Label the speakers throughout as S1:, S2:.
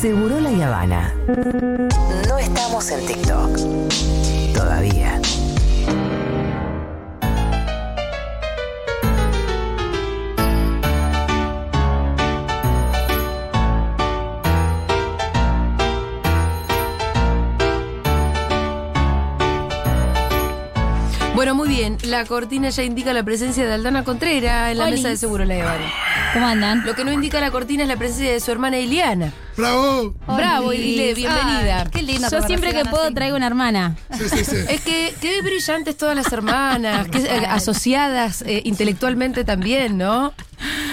S1: Seguro la Habana. No estamos en TikTok. Todavía.
S2: Bueno, muy bien. La cortina ya indica la presencia de Aldana Contreras en la
S3: Olis.
S2: mesa de Seguro La Habana.
S3: ¿Cómo andan?
S2: Lo que no indica la cortina es la presencia de su hermana Iliana.
S4: ¡Bravo!
S2: Bravo, Ile, bienvenida.
S3: Ay, qué lindo.
S2: Yo
S3: Yo siempre que puedo traigo una hermana.
S4: Sí, sí, sí.
S2: Es que qué brillantes todas las hermanas, que, eh, asociadas eh, intelectualmente también, ¿no?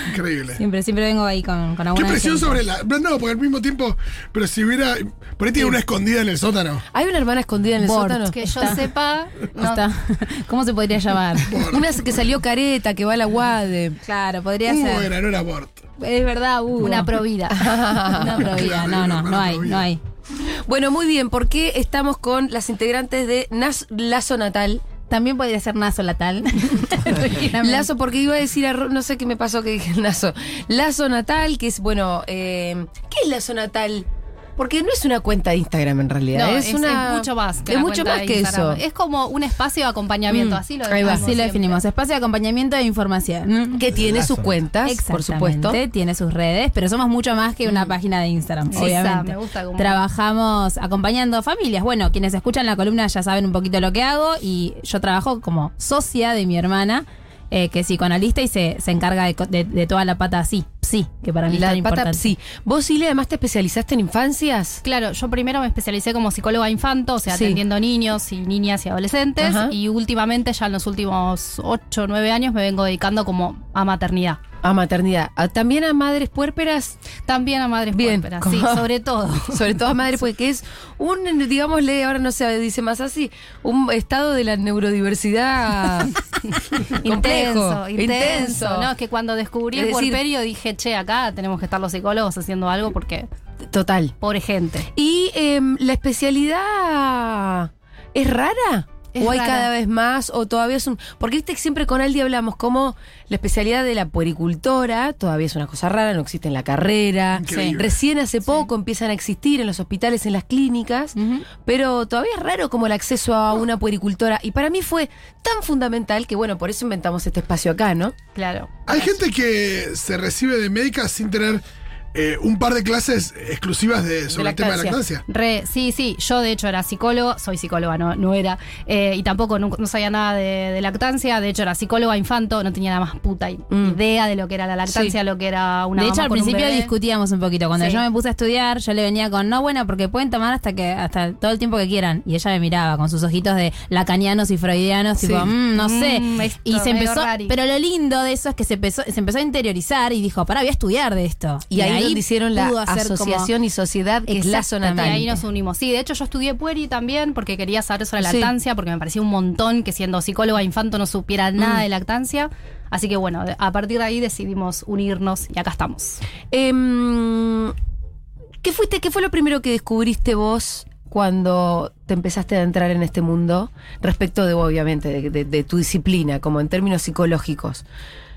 S4: Increíble.
S3: Siempre, siempre vengo ahí con, con
S4: Qué
S3: alguna
S4: presión
S3: gente.
S4: sobre la. No, porque al mismo tiempo. Pero si hubiera. Por ahí tiene una escondida en el sótano.
S2: Hay una hermana escondida en el
S3: Bort.
S2: sótano.
S5: Que yo
S3: Está.
S5: sepa, no.
S3: Está. ¿Cómo se podría llamar?
S2: Una que salió careta, que va a la UADE.
S3: claro, podría
S4: Hugo
S3: ser.
S4: era, no era Bort.
S3: Es verdad, Hugo.
S5: una provida.
S3: Una probida. No, no, no hay, no hay.
S2: Bueno, muy bien, porque estamos con las integrantes de Nas Lazo Natal.
S3: También podría ser Nazo Latal.
S2: Lazo, porque iba a decir, arro- no sé qué me pasó que dije Lazo. Lazo Natal, que es, bueno, eh, ¿qué es Lazo Natal? Porque no es una cuenta de Instagram en realidad.
S5: No,
S2: es,
S5: es,
S2: una,
S5: es mucho más. Que
S2: es mucho más que eso.
S5: Es como un espacio de acompañamiento,
S2: Mm,
S5: así lo definimos
S3: Así lo
S5: siempre.
S3: definimos. Espacio de acompañamiento de información.
S2: Que tiene sus cuentas, por supuesto.
S3: Exactamente, tiene sus redes, pero somos mucho más que una página de Instagram,
S5: Sí,
S3: obviamente.
S5: esa, me gusta cómo-
S3: Trabajamos acompañando familias. Bueno, quienes escuchan la columna ya saben un poquito lo que hago y yo trabajo como socia de mi hermana, eh, que es psicoanalista y se, se encarga de, de- de toda la pata así, sí, que para mí es
S2: La
S3: tan
S2: pata
S3: importante.
S2: sí. Vos, Ile, además te especializaste en infancias.
S5: Claro, yo primero me especialicé como psicóloga infanto, o sea,
S2: Sí.
S5: atendiendo niños y niñas y adolescentes.
S2: Ajá.
S5: Y últimamente, ya en los últimos 8 o 9 años, me vengo dedicando como a maternidad.
S2: A maternidad. A- También a madres puérperas.
S5: También a madres
S2: Bien.
S5: puérperas, sí, sobre todo.
S2: Sobre todo a madres, porque es un, digámosle, ahora no se dice más así, un estado de la neurodiversidad complejo,
S5: intenso, intenso. No, es que cuando descubrí
S2: Es
S5: el
S2: decir-
S5: puerperio dije, che, acá tenemos que estar los psicólogos haciendo algo porque
S2: Total.
S5: pobre gente.
S2: ¿Y em, la especialidad es rara?
S5: Es
S2: ¿O hay
S5: rara.
S2: cada vez más? ¿O todavía es un.? Porque viste que siempre con Aldi hablamos como la especialidad de la puericultora todavía es una cosa rara, no existe en la carrera.
S4: Increíble.
S2: Recién hace poco empiezan a existir en los hospitales, en las clínicas, pero todavía es raro como el acceso a una puericultora. Y para mí fue tan fundamental que, bueno, por eso inventamos este espacio acá, ¿no?
S5: Claro.
S4: Hay gente que se recibe de médica sin tener eh, un par de clases exclusivas de, sobre el tema de
S2: lactancia.
S5: Re, sí, sí, yo de hecho era psicólogo, soy psicóloga, no, no era, eh, y tampoco no, sabía nada de, de lactancia, de hecho era psicóloga infanto, no tenía la más puta
S2: Mm.
S5: idea de lo que era la lactancia,
S2: Sí.
S5: lo que era una
S3: de hecho, al
S5: un
S3: principio discutíamos un poquito. Cuando
S5: Sí.
S3: yo me puse a estudiar, yo le venía con, no, bueno, porque pueden tomar hasta que hasta todo el tiempo que quieran. Y ella me miraba con sus ojitos de lacanianos y freudianos,
S2: Sí.
S3: tipo, "Mm, no
S5: Mm,
S3: sé.
S5: esto,
S3: Y se empezó,
S5: rari.
S3: pero lo lindo de eso es que se empezó, se empezó a interiorizar y dijo, pará, voy a estudiar de esto.
S2: Y, ahí, donde hicieron la
S3: como-
S2: asociación y sociedad que es Lazo. Natal.
S5: Ahí nos unimos. Sí, de hecho yo estudié pueri también porque quería saber sobre
S2: Sí.
S5: lactancia, porque me parecía un montón que siendo psicóloga infanto no supiera
S2: Mm.
S5: nada de lactancia. Así que bueno, a partir de ahí decidimos unirnos y acá estamos.
S2: Em, ¿Qué fuiste? ¿Qué fue lo primero que descubriste vos cuando te empezaste a entrar en este mundo? Respecto de, obviamente, de, de- de tu disciplina, como en términos psicológicos.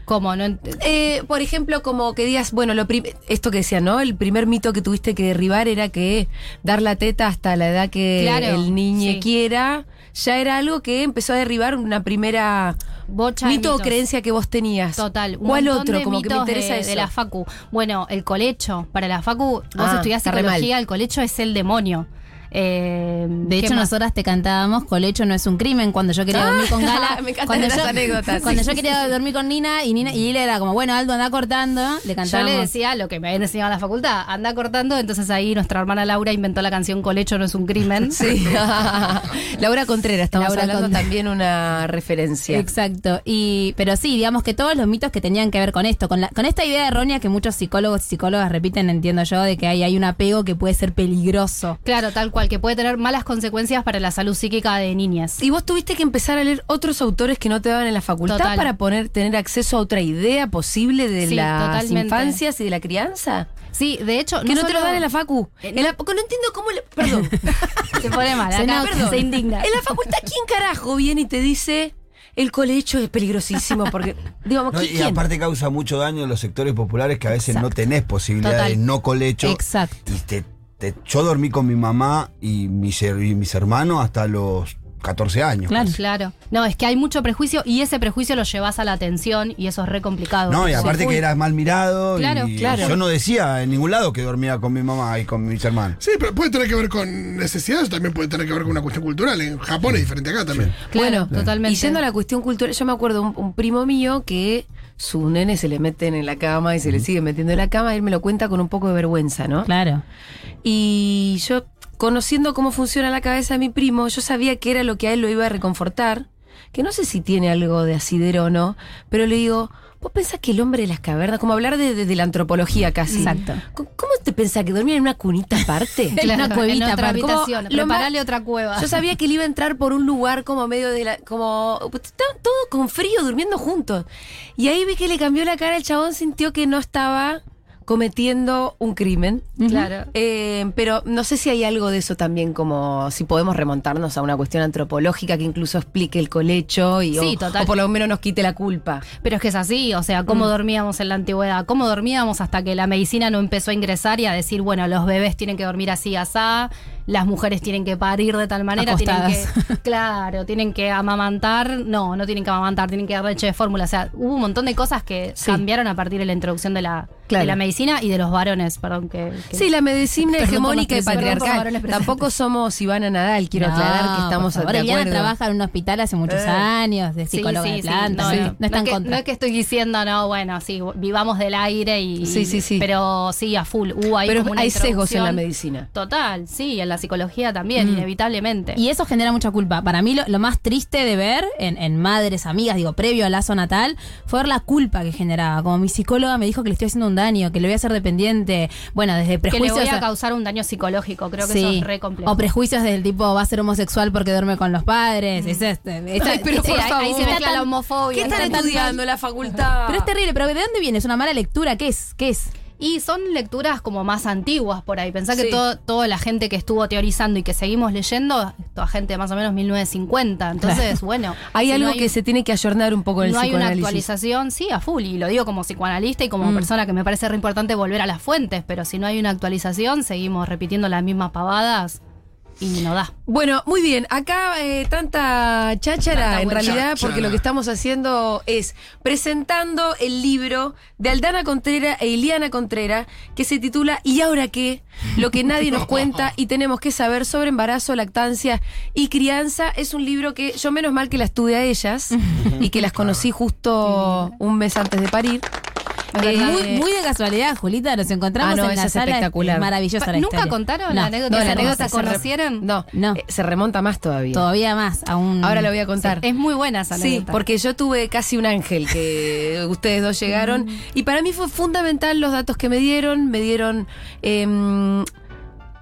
S5: Como no
S2: Eh, por ejemplo, como que digas, bueno, lo esto que decía, ¿no? El primer mito que tuviste que derribar era que dar la teta hasta la edad que
S5: Claro,
S2: el niño
S5: sí.
S2: quiera, ya era algo que empezó a derribar una primera
S5: bocha
S2: mito o creencia que vos tenías.
S5: Total. un
S2: ¿Cuál otro?
S5: de
S2: Como que me interesa
S5: de,
S2: eso.
S5: de la facu. Bueno, el colecho. Para la facu, vos
S2: Ah,
S5: estudiás psicología, el colecho es el demonio. Eh,
S3: De
S5: ¿qué
S3: hecho,
S5: más?
S3: nosotras te cantábamos, colecho no es un crimen, cuando yo quería dormir con Gala.
S2: Me
S3: cuando
S2: esas
S3: yo,
S2: anécdotas,
S3: Cuando yo quería dormir con Nina y Nina y él era como, bueno, Aldo anda cortando, le
S5: Yo
S3: cantábamos.
S5: le decía lo que me habían enseñado en la facultad, anda cortando, entonces ahí nuestra hermana Laura inventó la canción Colecho no es un crimen.
S2: Sí. Laura Contreras, estamos
S3: Laura
S2: hablando
S3: Contreras.
S2: también una referencia.
S3: Exacto. Y, pero sí, digamos que todos los mitos que tenían que ver con esto, con, la, con esta idea errónea que muchos psicólogos y psicólogas repiten, entiendo yo, de que hay, hay un apego que puede ser peligroso.
S5: Claro, tal cual, que puede tener malas consecuencias para la salud psíquica de niñas.
S2: Y vos tuviste que empezar a leer otros autores que no te daban en la facultad
S5: Total.
S2: para poner, tener acceso a otra idea posible de
S5: Sí,
S2: las
S5: totalmente.
S2: infancias y de la crianza.
S5: Sí, de hecho,
S2: Que no, te lo dan en la facu. En la- porque no entiendo cómo le. Perdón.
S5: Se pone mal,
S3: Se
S5: acá se indigna.
S2: en la facultad, ¿quién carajo viene y te dice el colecho es peligrosísimo? Porque, digamos,
S6: No,
S2: ¿qui-
S6: y
S2: ¿quién?
S6: aparte causa mucho daño en los sectores populares que a veces no tenés posibilidad
S5: Total.
S6: de no colecho.
S3: Exacto.
S6: Y te te- yo dormí con mi mamá y mis, her- y mis hermanos hasta los 14 años.
S3: Claro.
S6: casi.
S5: Claro. No, es que hay mucho prejuicio y ese prejuicio lo llevas a la atención y eso es re complicado.
S6: No, y aparte que eras mal mirado.
S5: Claro,
S6: y
S2: claro.
S6: Yo no decía en ningún lado que dormía con mi mamá y con mis hermanos.
S4: Sí, pero puede tener que ver con necesidades, también puede tener que ver con una cuestión cultural. En Japón es diferente acá también.
S5: Claro,
S2: bueno,
S5: totalmente.
S2: Y yendo a la cuestión cultural, yo me acuerdo un, un primo mío que su nene se le meten en la cama y se le sigue metiendo en la cama, y él me lo cuenta con un poco de vergüenza, ¿no?
S3: Claro.
S2: Y yo, conociendo cómo funciona la cabeza de mi primo, yo sabía que era lo que a él lo iba a reconfortar, que no sé si tiene algo de asidero o no, pero le digo, ¿vos pensás que el hombre de las cavernas, como hablar de, de- de la antropología casi?
S3: Exacto.
S2: ¿Cómo ¿Cómo te pensás que dormía en una cunita aparte?
S5: Claro,
S3: una cuevita
S5: en otra habitación. Preparale otra cueva.
S2: Yo sabía que él iba a entrar por un lugar como medio de la. como. Estaban todos con frío durmiendo juntos. Y ahí vi que le cambió la cara, el chabón sintió que no estaba cometiendo un crimen.
S5: Claro.
S2: Eh, pero no sé si hay algo de eso también, como si podemos remontarnos a una cuestión antropológica que incluso explique el colecho y
S5: Sí,
S2: o,
S5: total.
S2: o por lo menos nos quite la culpa.
S5: Pero es que es así, o sea, cómo dormíamos en la antigüedad, cómo dormíamos hasta que la medicina no empezó a ingresar y a decir, bueno, los bebés tienen que dormir así, asá, las mujeres tienen que parir de tal manera, tienen
S3: Acostadas.
S5: que, claro, tienen que amamantar, no, no tienen que amamantar, tienen que dar leche de fórmula, o sea, hubo un montón de cosas que
S2: Sí.
S5: cambiaron a partir de la introducción de la,
S2: Claro.
S5: de la medicina y de los varones, perdón, que... que-
S2: Sí, la medicina hegemónica y patriarcal. Tampoco somos Ivana Nadal, quiero
S3: No,
S2: aclarar que estamos
S3: por favor,
S2: de acuerdo.
S3: trabaja en un hospital hace muchos
S2: Eh.
S3: años, de psicóloga
S5: sí,
S3: de
S5: sí,
S3: planta,
S5: no,
S3: sí,
S5: no,
S3: no, está en
S5: que,
S3: contra.
S5: no es que estoy diciendo, no, bueno, sí, vivamos del aire y...
S2: Sí, sí, sí.
S5: Pero sí, a full, hubo ahí
S2: Pero
S5: como una
S2: hay sesgos en la medicina.
S5: Total, sí, en la psicología también,
S2: Mm.
S5: inevitablemente.
S3: Y eso genera mucha culpa. Para mí lo, lo más triste de ver en, en madres, amigas, digo, previo al lazo natal, fue ver la culpa que generaba. Como mi psicóloga me dijo que le estoy haciendo un daño, que le voy a hacer dependiente. Bueno, desde
S5: que le
S3: prejuicios...
S5: voy a causar un daño psicológico, creo que
S3: Sí.
S5: eso es re complejo.
S3: O prejuicios del tipo va a ser homosexual porque duerme con los padres. Es este. esta-
S2: Ay, pero
S3: sí,
S2: por
S3: ahí- ahí
S2: favor.
S3: se
S5: mezcla
S3: tan-
S5: la homofobia.
S2: ¿Qué
S5: Está
S2: están estudiando en la facultad?
S3: Pero es terrible. ¿Pero de dónde viene? ¿Es una mala lectura? ¿Qué es? ¿Qué es?
S5: Y son lecturas como más antiguas por ahí. Pensá
S2: Sí.
S5: que todo, toda la gente que estuvo teorizando y que seguimos leyendo, toda gente de más o menos 1950. Entonces, bueno.
S2: Hay
S5: si
S2: algo
S5: no
S2: que se tiene que ayornar un poco en el
S5: no hay una
S2: psicoanálisis.
S5: actualización, sí, a full. Y lo digo como psicoanalista y como
S2: Mm.
S5: persona que me parece re importante volver a las fuentes. Pero si no hay una actualización, seguimos repitiendo las mismas pavadas y no da.
S2: Bueno, muy bien. Acá eh, tanta cháchara,
S5: Tanta
S2: en realidad,
S4: cháchara.
S2: porque lo que estamos haciendo es presentando el libro de Aldana Contrera e Iliana Contrera, que se titula ¿Y ahora qué? Lo que nadie nos cuenta y tenemos que saber sobre embarazo, lactancia y crianza. Es un libro que yo menos mal que la estudié a ellas y que las conocí justo un mes antes de parir. Eh,
S3: muy, muy de casualidad, Julita. Nos encontramos
S2: Ah, no,
S3: en la
S2: es
S3: sala.
S2: espectacular.
S3: Es Maravillosa
S5: Pa-
S3: la
S5: ¿Nunca
S3: historia.
S5: contaron
S3: No.
S5: la anécdota?
S2: no, la
S5: ¿Se
S2: anécdota
S5: conocieron?
S2: No,
S3: No.
S2: eh, se remonta más todavía.
S3: Todavía más. Aún.
S2: Ahora lo voy a contar.
S5: Es muy buena esa
S2: Sí,
S5: anécdota.
S2: porque yo tuve casi un ángel que ustedes dos llegaron. Y para mí fue fundamental los datos que me dieron. Me dieron em,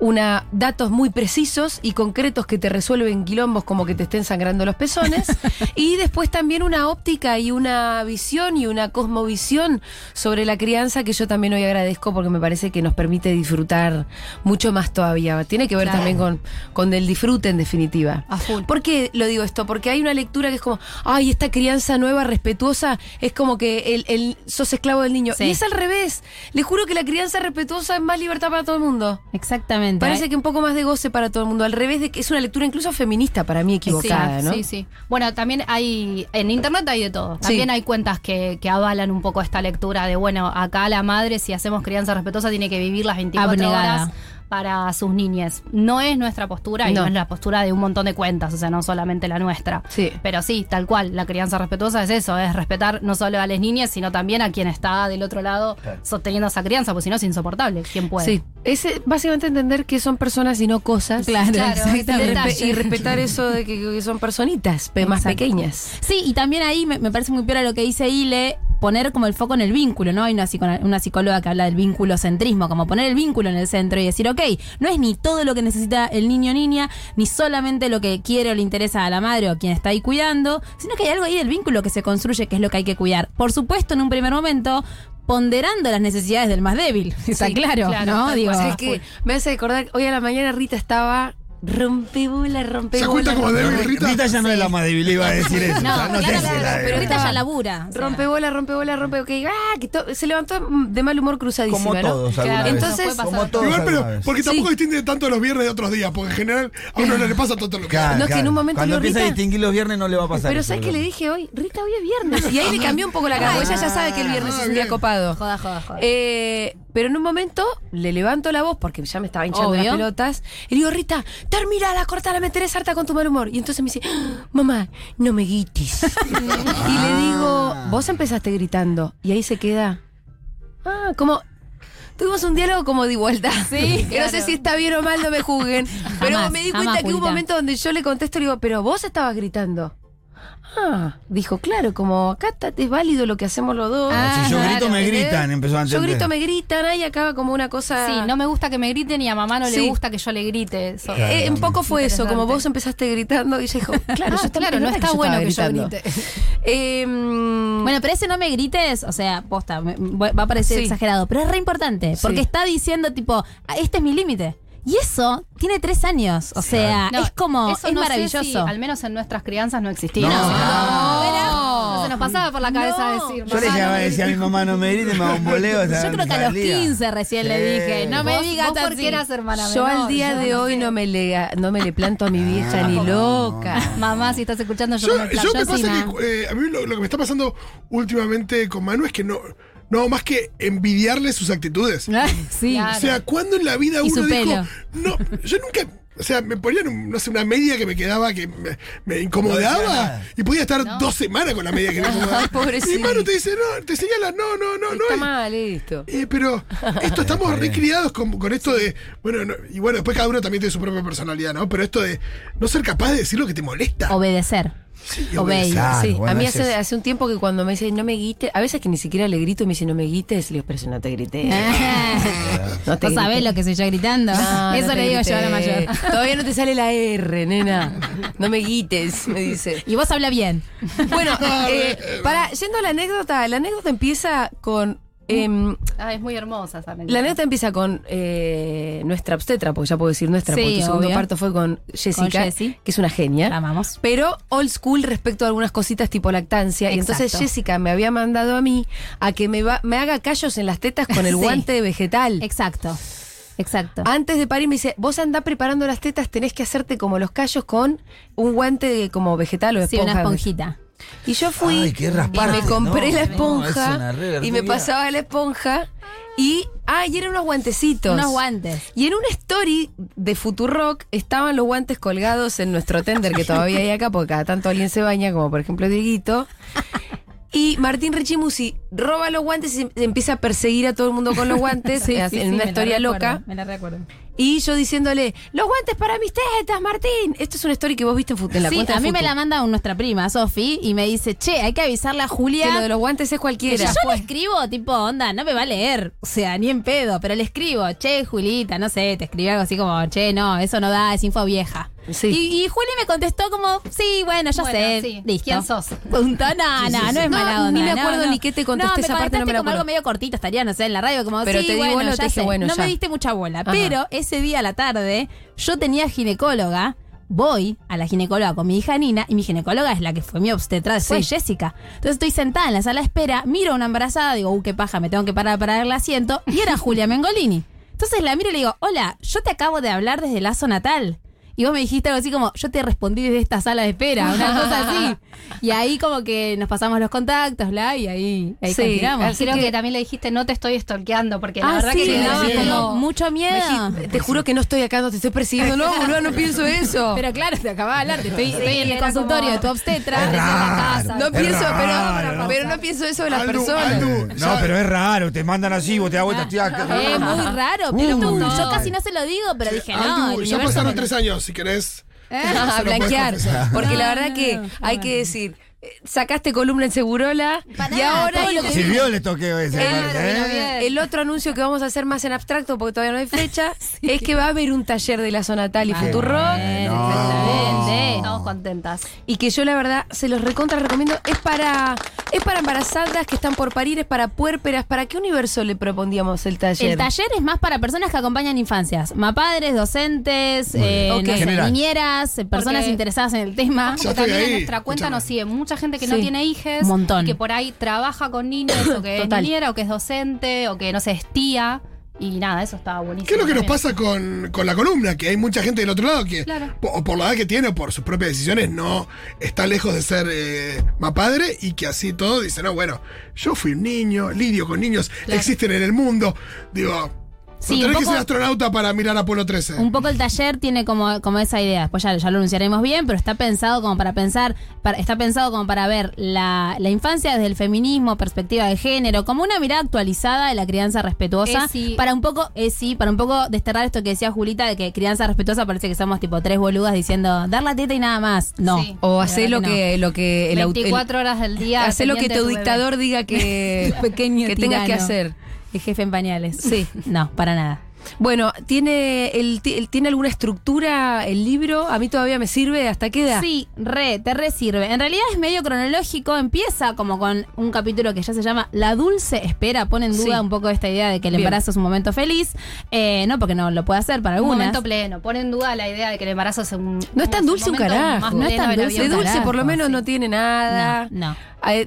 S2: una, datos muy precisos y concretos que te resuelven quilombos como que te estén sangrando los pezones. y después también una óptica y una visión y una cosmovisión sobre la crianza que yo también hoy agradezco porque me parece que nos permite disfrutar mucho más todavía. Tiene que ver
S5: Claro.
S2: también con, con el disfrute en definitiva.
S5: A full.
S2: ¿Por qué lo digo esto? Porque hay una lectura que es como, ay, esta crianza nueva, respetuosa, es como que el, el- sos esclavo del niño.
S3: Sí.
S2: Y es al revés. Le juro que la crianza respetuosa es más libertad para todo el mundo.
S3: Exactamente.
S2: Parece que un poco más de goce para todo el mundo. Al revés de que es una lectura incluso feminista para mí equivocada,
S5: sí,
S2: ¿no?
S5: Sí, sí. Bueno, también hay, en internet hay de todo. También
S2: Sí.
S5: hay cuentas que, que avalan un poco esta lectura de, bueno, acá la madre, si hacemos crianza respetuosa, tiene que vivir las 24
S3: Abnegada.
S5: horas para sus niñes. No es nuestra postura y
S2: No.
S5: no es la postura de un montón de cuentas, o sea, no solamente la nuestra.
S2: Sí.
S5: Pero sí, tal cual, la crianza respetuosa es eso, es respetar no solo a las niñas, sino también a quien está del otro lado sosteniendo esa crianza, porque si no es insoportable. ¿Quién puede?
S2: Sí. Es eh, básicamente entender que son personas y no cosas.
S3: Claro, exactamente.
S2: y respetar eso de que, que son personitas pe- más
S3: Exacto.
S2: pequeñas.
S3: Sí, y también ahí me, me parece muy peor lo que dice Ile, poner como el foco en el vínculo, ¿no? Hay una, psicóloga que habla del vínculo centrismo, como poner el vínculo en el centro y decir, ok, no es ni todo lo que necesita el niño o niña, ni solamente lo que quiere o le interesa a la madre o quien está ahí cuidando, sino que hay algo ahí del vínculo que se construye, que es lo que hay que cuidar. Por supuesto, en un primer momento, ponderando las necesidades del más débil, está
S2: Sí,
S3: claro,
S5: claro,
S3: ¿no? Digo,
S2: O sea, es que me hace recordar, hoy a la mañana Rita estaba rompebola, rompebola.
S4: ¿Se cuenta como Rita?
S6: Rita ya no es la más débil, iba a decir eso.
S3: No,
S6: o sea, no
S3: claro, claro,
S6: la
S3: pero ahorita ya labura. o sea.
S2: Rompebola, rompebola, rompe, ok, ah, que se levantó de mal humor cruzadísima,
S6: Como todos vez.
S2: Entonces,
S6: como todos
S4: Igual, pero porque tampoco
S2: Sí.
S4: distingue tanto los viernes de otros días, porque en general a uno no le pasa todo lo que
S6: Claro,
S2: No, es que en un momento
S6: Cuando empieza a
S2: Rita-
S6: distinguir los viernes no le va a pasar.
S2: Pero ¿sabes qué le dije hoy? Rita, hoy es viernes. Y ahí le cambió un poco la cara. porque Ella ya sabe que el viernes
S4: Ah,
S2: es un día
S4: bien.
S2: copado.
S3: Joda, joda, joda.
S2: Eh, pero en un momento le levanto la voz porque ya me estaba hinchando
S3: Obvio.
S2: las pelotas. Y le digo, Rita, terminala, cortala, me tenés harta con tu mal humor. Y entonces me dice, "Ah, mamá, no me guites. y le digo, vos empezaste gritando. Y ahí se queda. Ah, como. Tuvimos un diálogo como de igualdad.
S3: Sí,
S2: Que no sé si está bien o mal, no me juzguen. Pero
S3: Jamás,
S2: me di
S3: jamás,
S2: cuenta que hubo un momento donde yo le contesto y le digo, pero vos estabas gritando. Ah, dijo, claro, como acá está- es válido lo que hacemos los dos.
S3: Ah,
S6: Si yo
S3: claro,
S6: grito, me
S2: ¿entendés?
S6: gritan, empezó a
S2: Yo
S6: entender.
S2: grito, me gritan, ahí acaba como una cosa.
S5: Sí, no me gusta que me griten y a mamá no
S2: Sí.
S5: le gusta que yo le grite. Eso.
S2: Eh, un poco fue eso, como vos empezaste gritando y ella dijo, claro,
S5: Ah,
S2: yo
S5: claro, no está bueno que yo grite.
S2: Eh, mm,
S3: Bueno, pero ese no me grites, o sea, posta, me- va a parecer
S2: Sí.
S3: exagerado, pero es re importante, porque
S2: Sí.
S3: está diciendo tipo, "Ah, este es mi límite. Y eso tiene tres años, o sea,
S5: No,
S3: es como,
S5: eso
S3: es
S5: no sé
S3: maravilloso.
S5: si, al menos en nuestras crianzas no existía.
S6: No.
S5: No,
S3: No.
S5: no se nos pasaba por la cabeza
S3: No.
S5: decir.
S6: Yo le llegaba a decir a mi mamá, no me grites, me bomboleo. o sea,
S3: Yo creo que a los
S6: salía.
S3: 15 recién le dije, no me digas
S5: vos porque eras hermana
S2: yo al día
S5: yo
S2: de
S5: no
S2: hoy no me le no me le planto a mi vieja ni loca.
S5: Mamá, si estás escuchando, yo,
S4: Yo,
S5: no me
S4: yo
S5: planto.
S4: me pasa que eh, a mí lo, lo que me está pasando últimamente con Manu es que no, no más que envidiarle sus actitudes.
S3: sí.
S5: Claro.
S4: O sea, ¿cuándo en la vida
S3: Y
S4: uno
S3: su
S4: dijo,
S3: pelo.
S4: no, yo nunca, o sea, me ponían, un- no sé, una media que me quedaba, que me, me incomodaba,
S6: nada.
S4: y podía estar dos semanas con la media que me incomodaba.
S2: Ay, pobrecito.
S4: Y Manu te dice, no, te señala, no, no, no, no.
S2: Está mal esto.
S4: eh, pero esto estamos recriados con, con esto de. Bueno, no- y bueno, después cada uno también tiene su propia personalidad, ¿no? Pero esto de no ser capaz de decir lo que te molesta.
S3: Obedecer.
S4: Sí,
S3: obey.
S6: Claro,
S2: sí,
S6: bueno,
S2: a mí hace,
S6: es-
S2: hace un tiempo que cuando me dice no me guites, a veces que ni siquiera le grito y me dice no me guites, le digo, pero si no te grité. No te
S3: Vos sabés lo que soy yo gritando.
S2: No,
S3: Eso
S2: no
S3: le digo yo a la mayor.
S2: Todavía no te sale la R, nena. No me guites, me dice.
S3: Y vos habla bien.
S2: Bueno, eh, para, yendo a la anécdota, la anécdota empieza con. Em,
S5: Ah, es muy hermosa esa anécdota.
S2: la anécdota empieza con eh, nuestra obstetra, porque ya puedo decir nuestra,
S3: Sí,
S2: porque tu segundo parto fue con Jessica,
S3: Con
S2: que es una genia.
S3: La amamos.
S2: Pero old school respecto a algunas cositas tipo lactancia. Y entonces. Jessica me había mandado a mí a que me, va- me haga callos en las tetas con el
S3: Sí.
S2: guante vegetal.
S3: Exacto. Exacto.
S2: Antes de parir me dice, vos andá preparando las tetas, tenés que hacerte como los callos con un guante de- como vegetal o
S3: Sí,
S2: esponja.
S3: una esponjita.
S2: Y yo fui
S6: Ay, qué
S2: y me compré
S6: no,
S2: la
S6: no,
S2: esponja
S6: es
S2: y me pasaba la esponja y ah, y eran unos guantecitos.
S3: Unos guantes.
S2: Y en una story de Futurock estaban los guantes colgados en nuestro tender que todavía hay acá porque cada tanto alguien se baña, como por ejemplo Dieguito. Y Martín Rechimusi roba los guantes y empieza a perseguir a todo el mundo con los guantes en
S3: sí,
S2: una
S3: me la
S2: historia
S3: recuerdo,
S2: loca.
S3: Me la recuerdo.
S2: Y yo diciéndole, los guantes para mis tetas, Martín. Esto es una story que vos viste en, en la
S3: sí,
S2: cuenta de
S3: a mí me la manda nuestra prima, Sofi, y me dice, che, hay que avisarle a Julia.
S2: Que lo de los guantes es cualquiera.
S3: yo le escribo, tipo, onda, no me va a leer. O sea, ni en pedo, pero le escribo, che, Julita, no sé, te escribí algo así como, che, no, eso no da, es info vieja.
S2: Sí.
S3: Y, y Juli me contestó como, sí, bueno, ya
S5: Bueno,
S3: sé.
S5: sí.
S3: Listo.
S5: ¿Quién sos?
S3: Punto, no, no, no es mala onda.
S2: ni me acuerdo
S3: no.
S2: ni qué te contesté,
S3: no, me
S2: esa parte no me la
S3: como algo medio cortito, estaría, no sé, en la radio, como,
S2: Pero
S3: sí,
S2: te
S3: bueno,
S2: bola o
S3: ya
S2: te dije,
S3: sé.
S2: bueno,
S3: no
S2: ya.
S3: me diste mucha bola.
S2: Ajá.
S3: Pero ese día a la tarde, yo tenía ginecóloga, voy a la ginecóloga con mi hija Nina, y mi ginecóloga es la que fue mi obstetra después,
S2: Sí.
S3: Jessica. Entonces estoy sentada en la sala de espera, miro a una embarazada, digo, uh, qué paja, me tengo que parar para darle asiento, y era Julia Mengolini. Entonces la miro y le digo, hola, yo te acabo de hablar desde Lazo Natal. Y vos me dijiste algo así como, yo te respondí desde esta sala de espera, una cosa así. Y ahí como que nos pasamos los contactos, bla, y ahí, ahí
S2: Sí,
S3: continuamos.
S5: Creo
S2: que-
S5: que, también le dijiste, no te estoy stalkeando, porque
S3: Ah,
S5: la verdad
S3: sí,
S5: que
S3: me daba
S5: sí,
S3: como
S5: no.
S3: mucho miedo.
S2: Me- Te juro que no estoy acá, no te estoy persiguiendo. No, boludo, no pienso eso.
S3: Pero claro, te acababa de hablar, te estoy, estoy en el consultorio
S5: como-
S3: de tu obstetra.
S6: Es
S3: desde la
S6: raro.
S3: casa.
S2: no pienso,
S6: raro.
S2: pero, pero no pienso eso de las
S4: Aldu,
S2: personas.
S4: Aldu,
S6: No, pero es raro, te mandan así, vos te das vuelta, estoy acá.
S3: Es muy raro, pero
S6: Uy.
S3: yo casi no se lo digo, pero dije, no,
S4: ya pasaron
S3: me
S4: tres años, si querés.
S2: Ah, blanquear. Porque la
S3: No,
S2: verdad
S3: no,
S2: que hay que decir, sacaste columna en Segurola
S3: Pará,
S2: y ahora
S3: lo que-
S6: Sirvió el toqueo ese, parece, ¿eh?
S2: el otro anuncio que vamos a hacer más en abstracto porque todavía no hay fecha es que va a haber un taller de la Sonatal y
S3: Vale.
S2: Futurock
S3: Bien,
S6: No.
S3: excelente.
S5: Estamos contentas.
S2: y que yo la verdad se los recontra recomiendo es para es para embarazadas que están por parir es para puérperas para qué universo le propondíamos el taller
S3: El taller es más para personas que acompañan infancias, mapadres, docentes, eh, no sé, niñeras, eh, personas
S5: Porque-
S3: interesadas en el tema.
S4: Estoy
S5: también
S4: ahí,
S5: en nuestra cuenta nos sigue mucha gente que
S2: Sí.
S5: no tiene hijes.
S3: Un montón.
S5: y que por ahí trabaja con niños, o que
S2: Total.
S5: es niñera, o que es docente, o que no sé, es tía. Y nada, eso estaba buenísimo.
S4: ¿Qué es lo que nos pasa con, con la columna? Que hay mucha gente del otro lado que,
S5: Claro.
S4: po- o por la edad que tiene o por sus propias decisiones, no está lejos de ser eh, más padre y que así todo dice, no, bueno, yo fui un niño, lidio con niños, existen en el mundo. Digo,
S3: Sí,
S4: no tenés
S3: un
S4: que
S3: poco-
S4: ser astronauta para mirar Apolo 13.
S3: Un poco el taller tiene como, como esa idea, después ya, ya lo anunciaremos bien, pero está pensado como para pensar, para- está pensado como para ver la, la infancia desde el feminismo, perspectiva de género, como una mirada actualizada de la crianza respetuosa,
S5: Esi.
S3: para un poco, eh, sí, para un poco desterrar esto que decía Julita de que crianza respetuosa parece que somos tipo tres boludas diciendo dar la teta y nada más. No.
S5: Sí.
S2: o hacer lo
S3: que
S2: que, lo que el, aut- el-
S5: 24 horas del día.
S2: hacer lo que tu
S5: bebé.
S2: dictador diga que,
S3: Pequeño
S2: que tengas que hacer
S3: Jefe en pañales.
S2: Sí.
S3: No, para nada.
S2: Bueno, ¿tiene, el, ti- el- ¿tiene alguna estructura el libro? A mí todavía me sirve. ¿Hasta qué edad?
S3: Sí, re, te re sirve. En realidad es medio cronológico, empieza como con un capítulo que ya se llama La dulce espera, pone en duda
S2: Sí.
S3: un poco esta idea de que el
S2: Bien.
S3: embarazo es un momento feliz, eh, no porque no lo puede hacer para
S5: Un
S3: algunas.
S5: momento pleno. Pone en duda la idea de que el embarazo es un.
S2: No es tan
S5: un
S2: dulce un
S5: momento
S2: carajo.
S5: más
S3: No es tan dulce
S2: de
S3: un
S2: dulce,
S3: carajo,
S2: por lo menos
S5: sí.
S2: no tiene nada.
S3: No, no.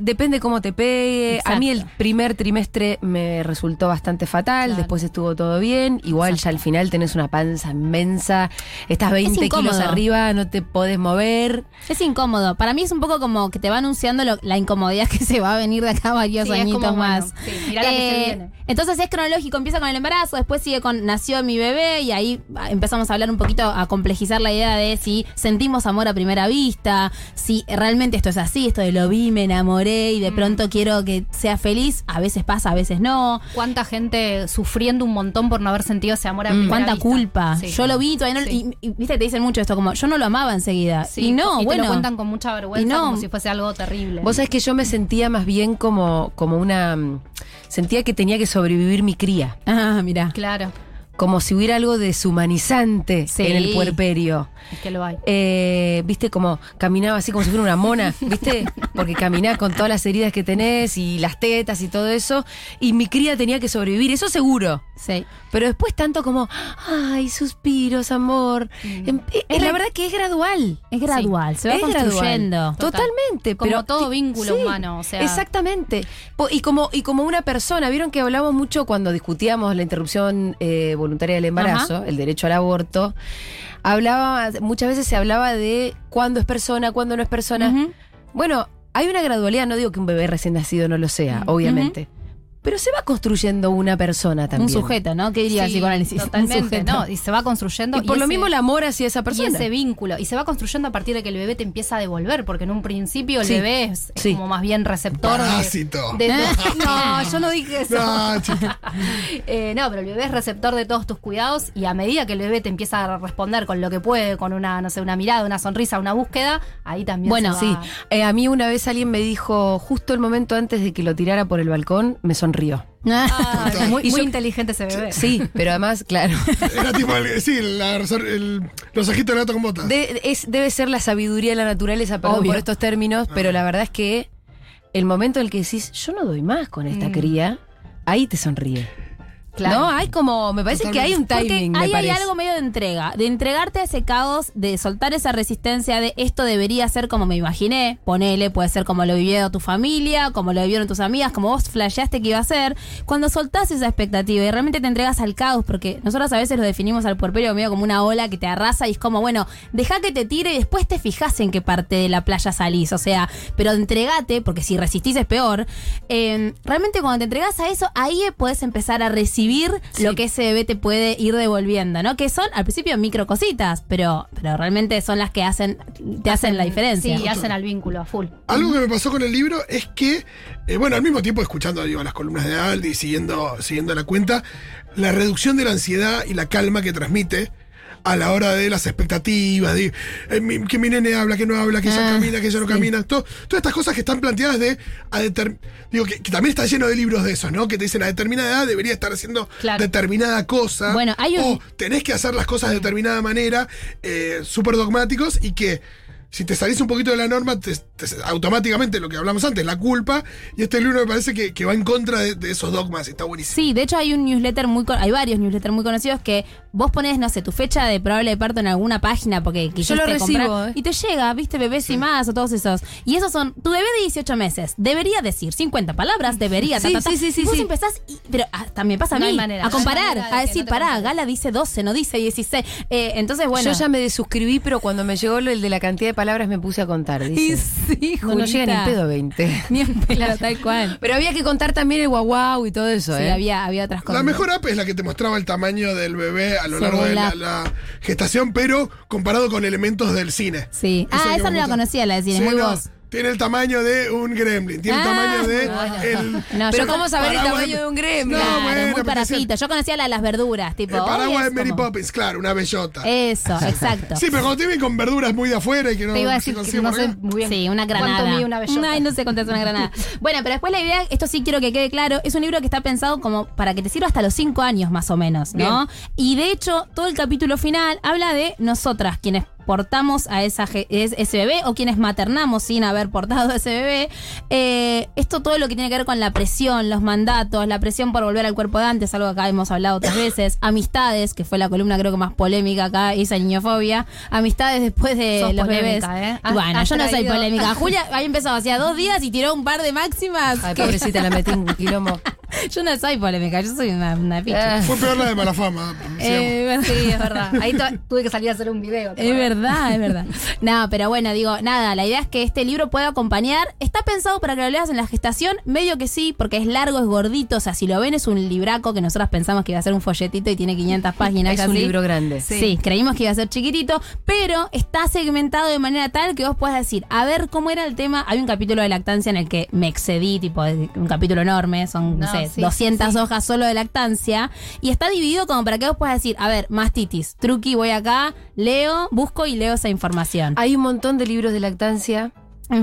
S2: Depende cómo te pegue. A mí el primer trimestre me resultó bastante fatal,
S5: Claro.
S2: después estuvo todo bien. Igual ya al final tenés una panza inmensa, estás 20 kilos arriba, no te podés mover.
S3: Es incómodo. Para mí es un poco como que te va anunciando lo- la incomodidad que se va a venir de acá varios
S5: Sí,
S3: añitos
S5: como, bueno,
S3: más.
S5: sí, mirá la que se
S3: Eh,
S5: viene.
S3: Entonces es cronológico, empieza con el embarazo, después sigue con nació mi bebé y ahí ah, empezamos a hablar un poquito, a complejizar la idea de si sentimos amor a primera vista, si realmente esto es así, esto de lo vi, me enamoré
S5: Mm.
S3: y de pronto quiero que sea feliz, a veces pasa, a veces no.
S5: Cuánta gente sufriendo un montón por no haber sentido ese amor a
S3: Mm. Cuánta
S5: vista.
S3: culpa.
S5: Sí.
S3: Yo lo vi, todavía no.
S5: Sí.
S3: Y, y, viste, te dicen mucho esto, como yo no lo amaba enseguida.
S5: Sí,
S3: y no,
S5: y te
S3: bueno.
S5: lo cuentan con mucha vergüenza,
S3: Y no.
S5: como si fuese algo terrible.
S2: Vos sabés que yo me sentía más bien como, como una. mm, Sentía que tenía que sobrevivir mi cría.
S3: Ah, mira.
S5: Claro,
S2: Como si hubiera algo deshumanizante
S3: Sí.
S2: en el puerperio.
S5: es que lo hay.
S2: Eh, viste como caminaba así como si fuera una mona, ¿viste? Porque caminás con todas las heridas que tenés y las tetas y todo eso. Y mi cría tenía que sobrevivir, eso seguro.
S3: Sí.
S2: Pero después tanto como, ay, suspiros, amor. Em- eh,
S3: Es
S2: la verdad que es gradual.
S3: Es gradual, se va
S2: Es gradual.
S3: construyendo.
S5: Total.
S2: Totalmente.
S5: Como
S2: pero
S5: todo vínculo humano, o sea.
S2: Exactamente. Y como, y como una persona, vieron que hablamos mucho cuando discutíamos la interrupción eh, voluntaria del embarazo, el derecho al aborto. Hablaba, muchas veces se hablaba de cuándo es persona, cuándo no es persona. Bueno, hay una gradualidad, no digo que un bebé recién nacido no lo sea, obviamente. Pero se va construyendo una persona también.
S3: Un sujeto, ¿no? ¿Qué diría el
S5: Sí,
S3: psicoanálisis?
S5: Totalmente,
S3: Un sujeto.
S5: ¿no? Y se va construyendo.
S2: Y por lo
S5: ese-
S2: mismo el amor hacia esa
S5: Y
S2: persona.
S5: ese vínculo. Y se va construyendo a partir de que el bebé te empieza a devolver, porque en un principio el
S2: Sí,
S5: bebé es, es
S2: sí.
S5: como más bien receptor de-
S4: Parásito.
S5: de, No, yo no dije eso.
S4: No, chica.
S5: Eh, no, pero el bebé es receptor de todos tus cuidados y a medida que el bebé te empieza a responder con lo que puede, con una, no sé, una mirada, una sonrisa, una búsqueda, ahí también
S3: Bueno,
S5: se
S2: Sí,
S5: va-
S2: Eh, a mí una vez alguien me dijo, justo el momento antes de que lo tirara por el balcón, me sonrió.
S5: Ah, muy,
S2: Y
S5: muy
S2: yo-
S5: inteligente ese bebé.
S2: Sí, pero además, claro,
S4: Era tipo, el, sí, la- el- los ojitos de gato con botas.
S2: de- es, debe ser la sabiduría de la naturaleza, perdón
S3: Obvio.
S2: por estos términos, pero la verdad es que el momento en el que decís, yo no doy más con esta
S5: Mm.
S2: cría, ahí te sonríe.
S5: Claro.
S2: No, hay como, me parece que hay un
S3: Porque
S2: timing, me
S3: hay algo medio de entrega, de entregarte a ese caos, de soltar esa resistencia de esto debería ser como me imaginé, ponele, puede ser como lo vivió tu familia, como lo vivieron tus amigas, como vos flasheaste que iba a ser. Cuando soltás esa expectativa y realmente te entregas al caos, porque nosotros a veces lo definimos al puerperio medio como una ola que te arrasa y es como, bueno, deja que te tire y después te fijas en qué parte de la playa salís, o sea, pero entregate, porque si resistís es peor. Eh, realmente cuando te entregas a eso, ahí puedes empezar a recibir lo que ese bebé te puede ir devolviendo, ¿no? Que son al principio micro cositas, pero, pero realmente son las que hacen, te hacen la diferencia.
S5: Sí, y hacen al vínculo a full.
S4: Algo que me pasó con el libro es que, eh, bueno, al mismo tiempo escuchando digo, las columnas de Aldi y siguiendo, siguiendo la cuenta, la reducción de la ansiedad y la calma que transmite a la hora de las expectativas, de eh, mi- que mi nene habla, que no habla, que ella
S3: Ah,
S4: camina, que ella no camina, todo- todas estas cosas que están planteadas de a deter- digo que, que también está lleno de libros de esos, ¿no? Que te dicen a determinada edad debería estar haciendo
S5: Claro.
S4: determinada cosa.
S3: Bueno, hay un-
S4: O tenés que hacer las cosas de determinada manera, eh, súper dogmáticos, y que si te salís un poquito de la norma, te- automáticamente lo que hablamos antes, la culpa. Y este libro me parece que, que va en contra de, de esos dogmas, y está buenísimo.
S3: Sí, de hecho hay un newsletter muy hay varios newsletters muy conocidos que vos pones, no sé, tu fecha de probable parto en alguna página porque quisiste
S2: lo recibo,
S3: comprar
S2: ¿eh?
S3: y te llega, viste, bebés y más o todos esos. Y esos son tu bebé de 18 meses, debería decir 50 palabras, debería, ta,
S2: Sí,
S3: ta, ta.
S2: sí, sí, sí,
S3: Y vos
S2: sí.
S3: empezás y- pero ah, también pasa a
S5: No
S3: mí,
S5: hay manera,
S3: a
S5: no hay
S3: comparar,
S5: manera de
S3: a decir,
S5: no
S3: pará. Gala dice 12, no dice 16. Eh, entonces, bueno.
S2: Yo ya me desuscribí, pero cuando me llegó lo- el de la cantidad de palabras me puse a contar.
S3: Y
S2: No, no llega ni en pedo a 20.
S3: Ni en pedo, tal cual.
S2: Pero había que contar también el guau guau y todo eso,
S3: Sí,
S2: ¿eh?
S3: había, había otras cosas.
S4: La mejor app es la que te mostraba el tamaño del bebé a lo largo de la, gestación, pero comparado con elementos del cine.
S3: Sí.
S4: Eso
S3: Ah, esa no la conocía, la de cine,
S4: Sí,
S3: muy
S4: no,
S3: vos.
S4: Tiene el tamaño de un gremlin, tiene el
S3: Ah,
S4: tamaño de
S3: bueno.
S4: el,
S3: No,
S2: Pero
S3: yo
S2: ¿cómo saber el tamaño de un gremlin?
S4: No,
S3: Claro,
S4: bueno,
S3: muy
S4: pero
S3: para
S4: decía-
S3: pito. Yo conocía la de las verduras, tipo.
S4: el
S3: hoy
S4: paraguas
S3: es
S4: de Mary
S3: como-
S4: Poppins, claro, una bellota.
S3: Eso, exacto.
S4: Sí, pero cuando te vienen con verduras muy de afuera y que no
S5: Te iba a
S4: se
S5: decir que
S4: consiguen
S5: no
S4: por
S5: sé
S4: acá.
S5: muy bien.
S3: Sí, una granada.
S5: ¿Cuánto mide una bellota?
S3: Ay, no sé cuánto es una granada. bueno, pero después la idea, esto sí quiero que quede claro, es un libro que está pensado como para que te sirva hasta los cinco años más o menos, ¿no? Y de hecho, todo el capítulo final habla de nosotras, quienes portamos a esa, ese bebé o quienes maternamos sin haber portado a ese bebé. Eh, esto todo lo que tiene que ver con la presión, los mandatos, la presión por volver al cuerpo de antes, algo que acá hemos hablado otras veces, amistades, que fue la columna creo que más polémica acá, esa niñofobia, amistades después de
S5: Sos
S3: los bebés.
S5: ¿eh? Has-
S3: Bueno,
S5: has
S3: yo no soy polémica. Julia había empezado hacía dos días y tiró un par de máximas.
S2: Ay,
S3: que-
S2: pobrecita, la metí en un quilombo.
S3: yo no soy polémica, yo soy una, una picha.
S2: Ah.
S4: Fue peor la de mala fama.
S3: Eh,
S5: Sí, es verdad. Ahí tu- tuve que salir a hacer un video. ¿te
S3: Es
S5: acuerdas?
S3: Verdad, es verdad. No, pero bueno, digo, nada, la idea es que este libro pueda acompañar. Está pensado para que lo leas en la gestación, medio que sí, porque es largo, es gordito. O sea, si lo ven, es un libraco que nosotros pensamos que iba a ser un folletito y tiene 500 páginas.
S2: Es un libro grande.
S3: Sí. creímos que iba a ser chiquitito, pero está segmentado de manera tal que vos puedas decir, a ver cómo era el tema. Hay un capítulo de lactancia en el que me excedí, tipo, un capítulo enorme, son, no,
S5: No,
S3: sé,
S5: sí,
S3: 200
S5: sí.
S3: hojas solo de lactancia, y está dividido como para que vos puedas decir, a ver, mastitis, truqui, voy acá, leo, busco y leo esa información.
S2: Hay un montón de libros de lactancia,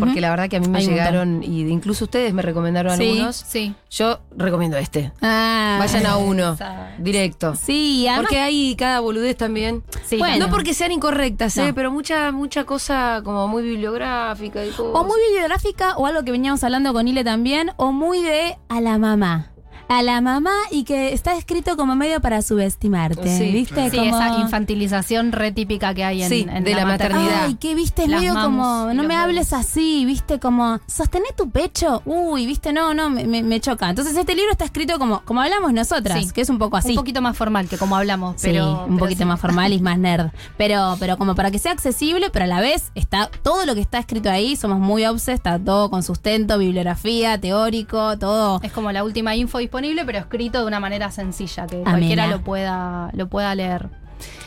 S2: porque la verdad que a mí me
S3: Hay
S2: llegaron, y incluso ustedes me recomendaron
S3: Sí.
S2: algunos.
S5: Sí.
S2: Yo recomiendo este.
S3: Ah,
S2: Vayan a uno,
S5: Esa-
S2: directo.
S3: Sí, además,
S2: Porque hay cada boludez también.
S5: Sí,
S3: Bueno.
S2: No porque sean incorrectas, ¿eh? Pero mucha mucha cosa como muy bibliográfica y cosas.
S3: o muy bibliográfica, o algo que veníamos hablando con Ile también, o muy de a la mamá. A la mamá y que está escrito como medio para subestimarte,
S2: Sí.
S3: ¿viste?
S5: Sí,
S3: como...
S5: esa infantilización re típica que hay en,
S2: Sí,
S5: en
S2: de la maternidad.
S3: Ay, que viste, es
S5: Las
S3: medio como, no me hables así, viste, como, sostené tu pecho, uy, viste, no, no, me, me- me choca. Entonces este libro está escrito como, como hablamos nosotras,
S5: Sí.
S3: que es un poco así.
S5: Un poquito más formal que como hablamos,
S3: Sí,
S5: pero
S3: un
S5: pero
S3: poquito más formal y más nerd. Pero, pero como para que sea accesible, pero a la vez está todo lo que está escrito ahí, somos muy obses, está todo con sustento, bibliografía, teórico, todo.
S5: Es como la última info disponible, pero escrito de una manera sencilla, que cualquiera
S3: Amena.
S5: lo pueda, lo pueda leer.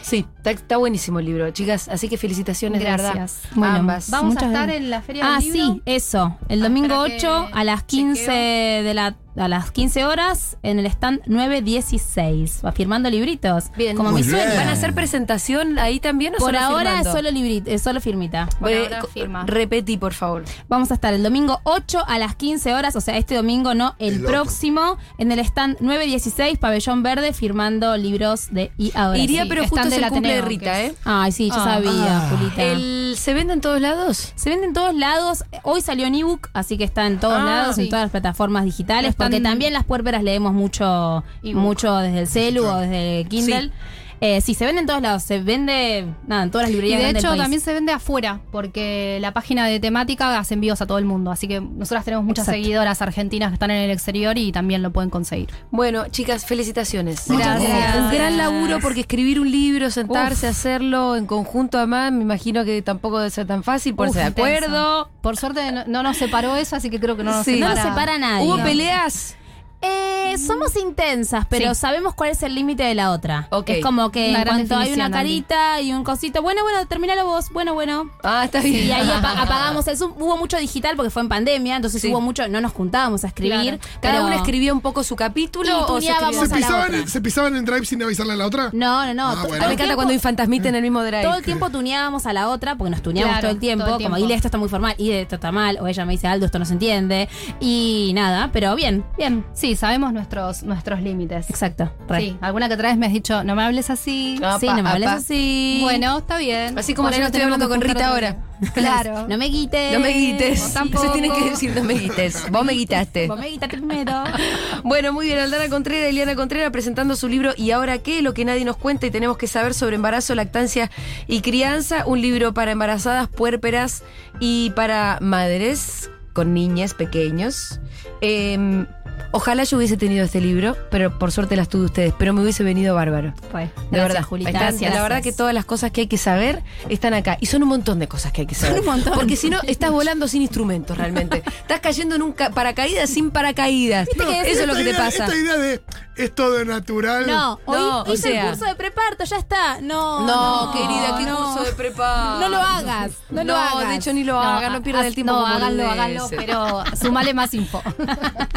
S2: Sí, está, está buenísimo el libro, chicas. Así que felicitaciones, de
S5: Gracias.
S2: verdad.
S3: Bueno,
S2: Ambas.
S5: Vamos
S3: Muchas
S5: a estar
S3: gracias.
S5: en la feria
S3: Ah,
S5: del libro.
S3: sí, eso. El
S5: Ah,
S3: domingo
S5: espera
S3: 8
S5: que
S3: a las 15
S5: chequeo.
S3: de la a las 15 horas en el stand 916. Va firmando libritos.
S2: Bien.
S3: Como
S6: Muy
S3: mi sueño.
S6: bien.
S2: ¿Van a hacer presentación ahí también o
S3: Por
S2: solo
S3: ahora
S2: firmando?
S3: es solo librito, es solo firmita.
S5: Por
S2: Eh,
S5: ahora firma.
S2: Repetí, por favor.
S3: Vamos a estar el domingo 8 a las 15 horas, o sea, este domingo no, el,
S6: El otro.
S3: próximo, en el stand 916, Pabellón Verde, firmando libros de Y ahora
S2: Iría,
S3: sí.
S2: pero justo es el cumple de Rita, ¿eh?
S3: Ay, sí, yo
S5: Ah.
S3: sabía,
S6: Ah.
S3: Julita.
S2: El, ¿Se vende en todos lados?
S3: Se vende en todos lados. Hoy salió en ebook, así que está en todos
S2: Ah,
S3: lados, en todas las plataformas digitales,
S5: Están-
S3: porque también las puérperas leemos mucho,
S5: Ebook.
S3: mucho desde el celu o desde el Kindle.
S2: Sí.
S3: Eh, sí, se vende en todos lados. Se vende, nada, en todas las
S5: Y
S3: librerías
S5: de
S3: grandes
S5: hecho
S3: del país.
S5: también se vende afuera, porque la página de temática hace envíos a todo el mundo. Así que nosotras tenemos muchas
S3: Exacto.
S5: seguidoras argentinas que están en el exterior y también lo pueden conseguir.
S2: Bueno, chicas, felicitaciones.
S5: Muchas gracias.
S2: Un gran laburo porque escribir un libro, sentarse, hacerlo en conjunto, además, me imagino que tampoco debe ser tan fácil, ponerse de
S5: Uf,
S2: acuerdo.
S5: Por suerte no, no nos separó eso, así que creo que no nos
S2: Sí.
S3: No
S5: separa.
S3: nos separa nadie.
S2: ¿Hubo
S3: No.
S2: peleas?
S3: Eh, somos intensas, pero
S5: Sí.
S3: sabemos cuál es el límite de la otra.
S2: Ok.
S3: Es como que
S5: Una
S3: en
S5: gran
S3: cuanto hay
S5: definición,
S3: una carita y un cosito, bueno, bueno, terminalo vos, bueno, bueno.
S2: Ah, está bien.
S3: Y ahí apa- apagamos eso. Hubo mucho digital porque fue en pandemia, entonces
S2: Sí.
S3: hubo mucho, no nos juntábamos a escribir.
S2: Cada
S3: pero-
S2: uno escribía un poco su capítulo
S3: Y
S2: o se
S3: tuneábamos
S2: escribía-
S4: ¿Se
S3: a la
S4: pisaban,
S3: otra.
S4: ¿Se pisaban en Drive sin avisarle a la otra?
S3: No, no, no.
S4: Ah,
S3: To-
S4: bueno.
S2: Ah,
S3: todo
S2: me
S3: el
S2: encanta
S3: tiempo-
S2: cuando infantasmiten el mismo drive.
S3: Todo el tiempo tuneábamos a la otra porque nos tuneábamos
S5: Claro,
S3: todo el tiempo.
S5: todo el
S3: Como,
S5: tiempo.
S3: Ile, esto está muy formal, Ile, esto está mal. O ella me dice, Aldo, esto no se entiende. Y nada, pero bien, bien.
S5: Sí, sabemos nuestros, nuestros límites.
S3: Exacto. re.
S5: Sí, alguna que otra vez me has dicho, no me hables así.
S3: Sí, no me hables así.
S5: Bueno, está bien.
S2: Así como yo no estoy hablando con Rita ahora.
S5: Claro.
S3: No me quites.
S2: No me guites.
S5: Tampoco.
S2: Se tiene que decir, no me guites. Vos me guitaste.
S3: Vos me quitaste primero.
S2: Bueno, muy bien, Aldana Contreras, Eliana Contreras presentando su libro ¿Y ahora qué? Lo que nadie nos cuenta y tenemos que saber sobre embarazo, lactancia y crianza. Un libro para embarazadas, puérperas y para madres con niñas pequeños. Eh, ojalá yo hubiese tenido este libro, pero por suerte las tuve ustedes, pero me hubiese venido bárbaro.
S3: Fue.
S2: De
S3: Gracias,
S2: verdad,
S3: Julita.
S2: Están-
S3: Gracias.
S2: La verdad que todas las cosas que hay que saber están acá. Y son un montón de cosas que hay que saber.
S3: un montón.
S2: Porque si no, estás volando sin instrumentos realmente. estás cayendo en un ca- paracaídas sin paracaídas. Eso es lo que te pasa.
S4: Esta idea de es todo natural.
S3: No, hoy
S2: No, o
S3: hice
S2: sea-
S3: el curso de preparto, ya está. No,
S2: No, querida, qué
S3: no.
S2: curso de prepa.
S3: No lo hagas, no lo hagas.
S2: de hecho ni lo hagan, no pierdan el tiempo.
S5: No, háganlo, háganlo, pero sumale más info.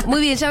S2: Muy bien, ya